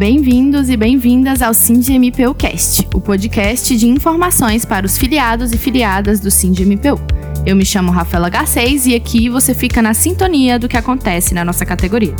Bem-vindos e bem-vindas ao MPU Cast, o podcast de informações para os filiados e filiadas do MPU. Eu me chamo Rafaela Garcês e aqui você fica na sintonia do que acontece na nossa categoria.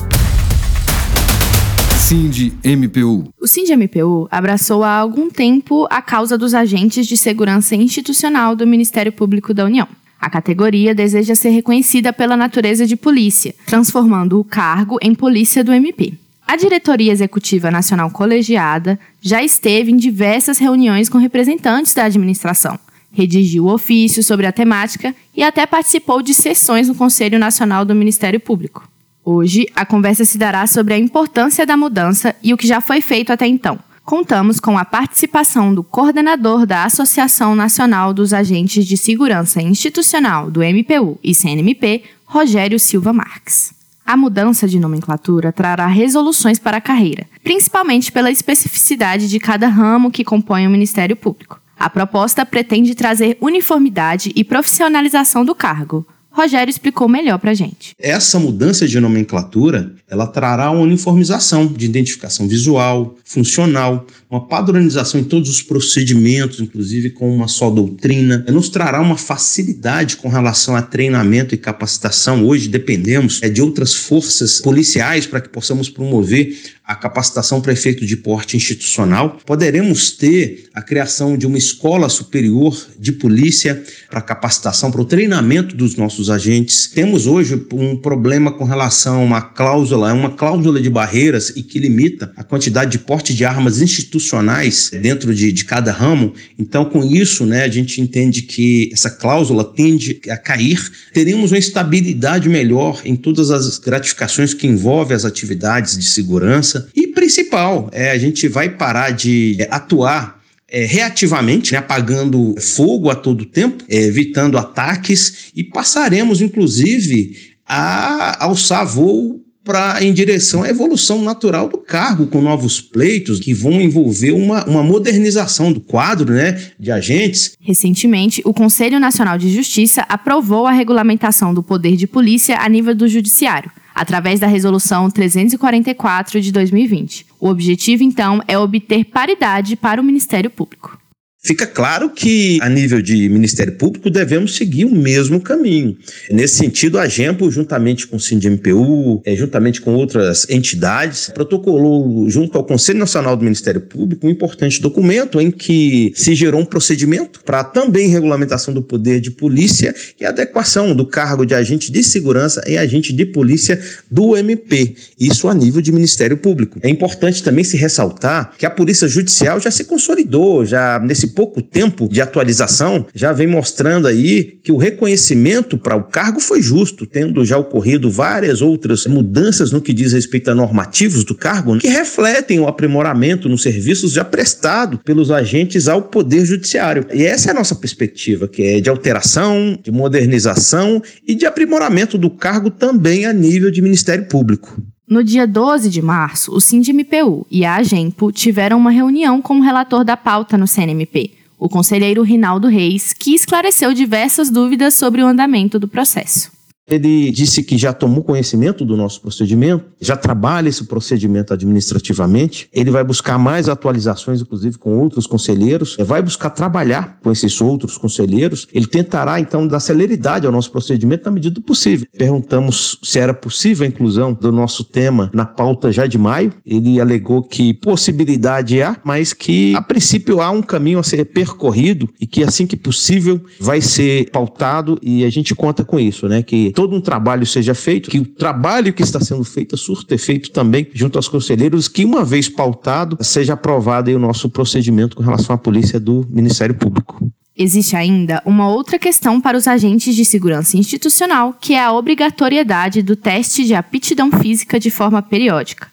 MPU. O MPU abraçou há algum tempo a causa dos agentes de segurança institucional do Ministério Público da União. A categoria deseja ser reconhecida pela natureza de polícia, transformando o cargo em polícia do MP. A Diretoria Executiva Nacional Colegiada já esteve em diversas reuniões com representantes da administração, redigiu ofício sobre a temática e até participou de sessões no Conselho Nacional do Ministério Público. Hoje, a conversa se dará sobre a importância da mudança e o que já foi feito até então. Contamos com a participação do coordenador da Associação Nacional dos Agentes de Segurança Institucional do MPU e CNMP, Rogério Silva Marques. A mudança de nomenclatura trará resoluções para a carreira, principalmente pela especificidade de cada ramo que compõe o Ministério Público. A proposta pretende trazer uniformidade e profissionalização do cargo, Rogério explicou melhor para gente. Essa mudança de nomenclatura, ela trará uma uniformização de identificação visual, funcional, uma padronização em todos os procedimentos, inclusive com uma só doutrina. Nos trará uma facilidade com relação a treinamento e capacitação. Hoje dependemos é, de outras forças policiais para que possamos promover a capacitação para efeito de porte institucional. Poderemos ter a criação de uma escola superior de polícia para capacitação, para o treinamento dos nossos agentes. Temos hoje um problema com relação a uma cláusula, é uma cláusula de barreiras e que limita a quantidade de porte de armas institucionais dentro de, de cada ramo. Então, com isso, né, a gente entende que essa cláusula tende a cair. Teremos uma estabilidade melhor em todas as gratificações que envolvem as atividades de segurança e principal, é, a gente vai parar de é, atuar é, reativamente, né, apagando fogo a todo tempo, é, evitando ataques e passaremos, inclusive, a alçar voo para em direção à evolução natural do cargo, com novos pleitos que vão envolver uma, uma modernização do quadro né, de agentes. Recentemente, o Conselho Nacional de Justiça aprovou a regulamentação do poder de polícia a nível do Judiciário através da Resolução 344 de 2020. O objetivo, então, é obter paridade para o Ministério Público. Fica claro que, a nível de Ministério Público, devemos seguir o mesmo caminho. Nesse sentido, a GEMPO, juntamente com o SINDMPU, é, juntamente com outras entidades, protocolou, junto ao Conselho Nacional do Ministério Público, um importante documento em que se gerou um procedimento para também regulamentação do poder de polícia e adequação do cargo de agente de segurança e agente de polícia do MP. Isso a nível de Ministério Público. É importante também se ressaltar que a Polícia Judicial já se consolidou, já nesse pouco tempo de atualização já vem mostrando aí que o reconhecimento para o cargo foi justo, tendo já ocorrido várias outras mudanças no que diz respeito a normativos do cargo que refletem o aprimoramento nos serviços já prestado pelos agentes ao Poder Judiciário. E essa é a nossa perspectiva, que é de alteração, de modernização e de aprimoramento do cargo também a nível de Ministério Público. No dia 12 de março, o SINDMPU e a AGEMPO tiveram uma reunião com o relator da pauta no CNMP, o conselheiro Rinaldo Reis, que esclareceu diversas dúvidas sobre o andamento do processo. Ele disse que já tomou conhecimento do nosso procedimento, já trabalha esse procedimento administrativamente. Ele vai buscar mais atualizações, inclusive com outros conselheiros, vai buscar trabalhar com esses outros conselheiros. Ele tentará, então, dar celeridade ao nosso procedimento na medida do possível. Perguntamos se era possível a inclusão do nosso tema na pauta já de maio. Ele alegou que possibilidade há, mas que, a princípio, há um caminho a ser percorrido e que, assim que possível, vai ser pautado e a gente conta com isso, né? Que todo um trabalho seja feito, que o trabalho que está sendo feito surta efeito também junto aos conselheiros, que uma vez pautado, seja aprovado o nosso procedimento com relação à polícia do Ministério Público. Existe ainda uma outra questão para os agentes de segurança institucional, que é a obrigatoriedade do teste de aptidão física de forma periódica.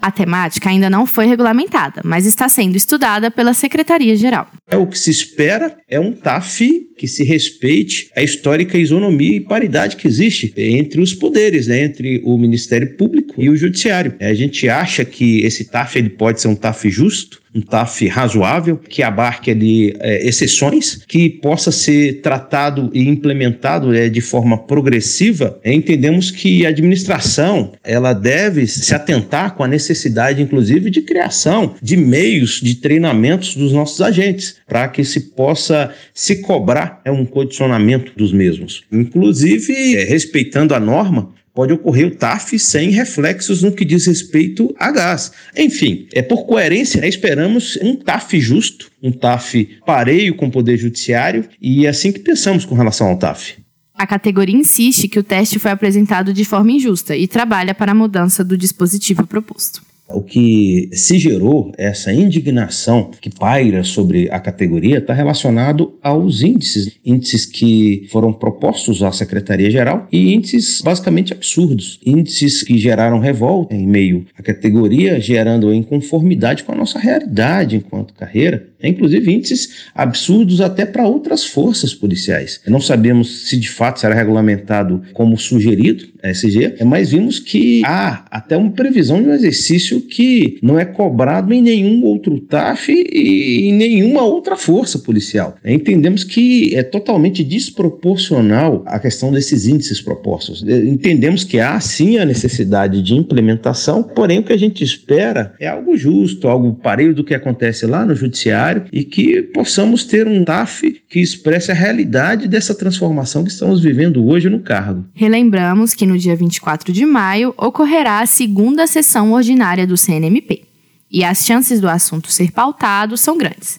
A temática ainda não foi regulamentada, mas está sendo estudada pela Secretaria-Geral. É o que se espera é um TAF que se respeite a histórica isonomia e paridade que existe entre os poderes, né, entre o Ministério Público e o Judiciário. A gente acha que esse TAF ele pode ser um TAF justo, um TAF razoável, que abarque ali é, exceções, que possa ser tratado e implementado é, de forma progressiva. É, entendemos que a administração ela deve se atentar com a necessidade, inclusive, de criação de meios de treinamentos dos nossos agentes, para que se possa se cobrar é, um condicionamento dos mesmos. Inclusive, é, respeitando a norma, pode ocorrer o TAF sem reflexos no que diz respeito a gás. Enfim, é por coerência, né, esperamos um TAF justo, um TAF pareio com o Poder Judiciário e é assim que pensamos com relação ao TAF. A categoria insiste que o teste foi apresentado de forma injusta e trabalha para a mudança do dispositivo proposto. O que se gerou, essa indignação que paira sobre a categoria, está relacionado aos índices, índices que foram propostos à Secretaria-Geral e índices basicamente absurdos, índices que geraram revolta em meio à categoria, gerando inconformidade com a nossa realidade enquanto carreira inclusive índices absurdos até para outras forças policiais. Não sabemos se de fato será regulamentado como sugerido SG, mas vimos que há até uma previsão de um exercício que não é cobrado em nenhum outro TAF e em nenhuma outra força policial. Entendemos que é totalmente desproporcional a questão desses índices propostos. Entendemos que há sim a necessidade de implementação, porém o que a gente espera é algo justo, algo pareio do que acontece lá no judiciário e que possamos ter um TAF que expresse a realidade dessa transformação que estamos vivendo hoje no cargo. Relembramos que no dia 24 de maio ocorrerá a segunda sessão ordinária do CNMP e as chances do assunto ser pautado são grandes.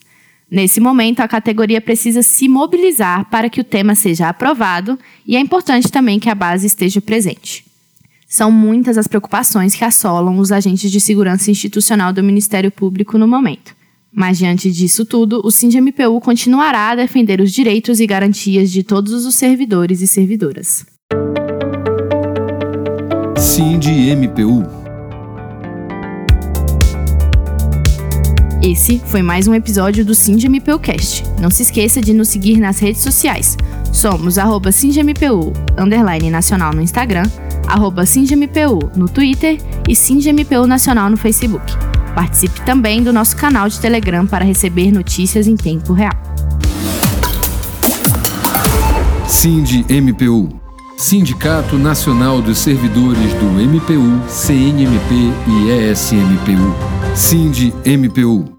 Nesse momento, a categoria precisa se mobilizar para que o tema seja aprovado e é importante também que a base esteja presente. São muitas as preocupações que assolam os agentes de segurança institucional do Ministério Público no momento. Mas diante disso tudo, o SINDMPU continuará a defender os direitos e garantias de todos os servidores e servidoras. SINDMPU Esse foi mais um episódio do SINDMPUcast. Não se esqueça de nos seguir nas redes sociais. Somos arroba SINDMPU, underline nacional no Instagram, arroba SINDMPU no Twitter e SINDMPU Nacional no Facebook. Participe também do nosso canal de Telegram para receber notícias em tempo real. Sindi MPU Sindicato Nacional dos Servidores do MPU, CNMP e ESMPU. Sindi MPU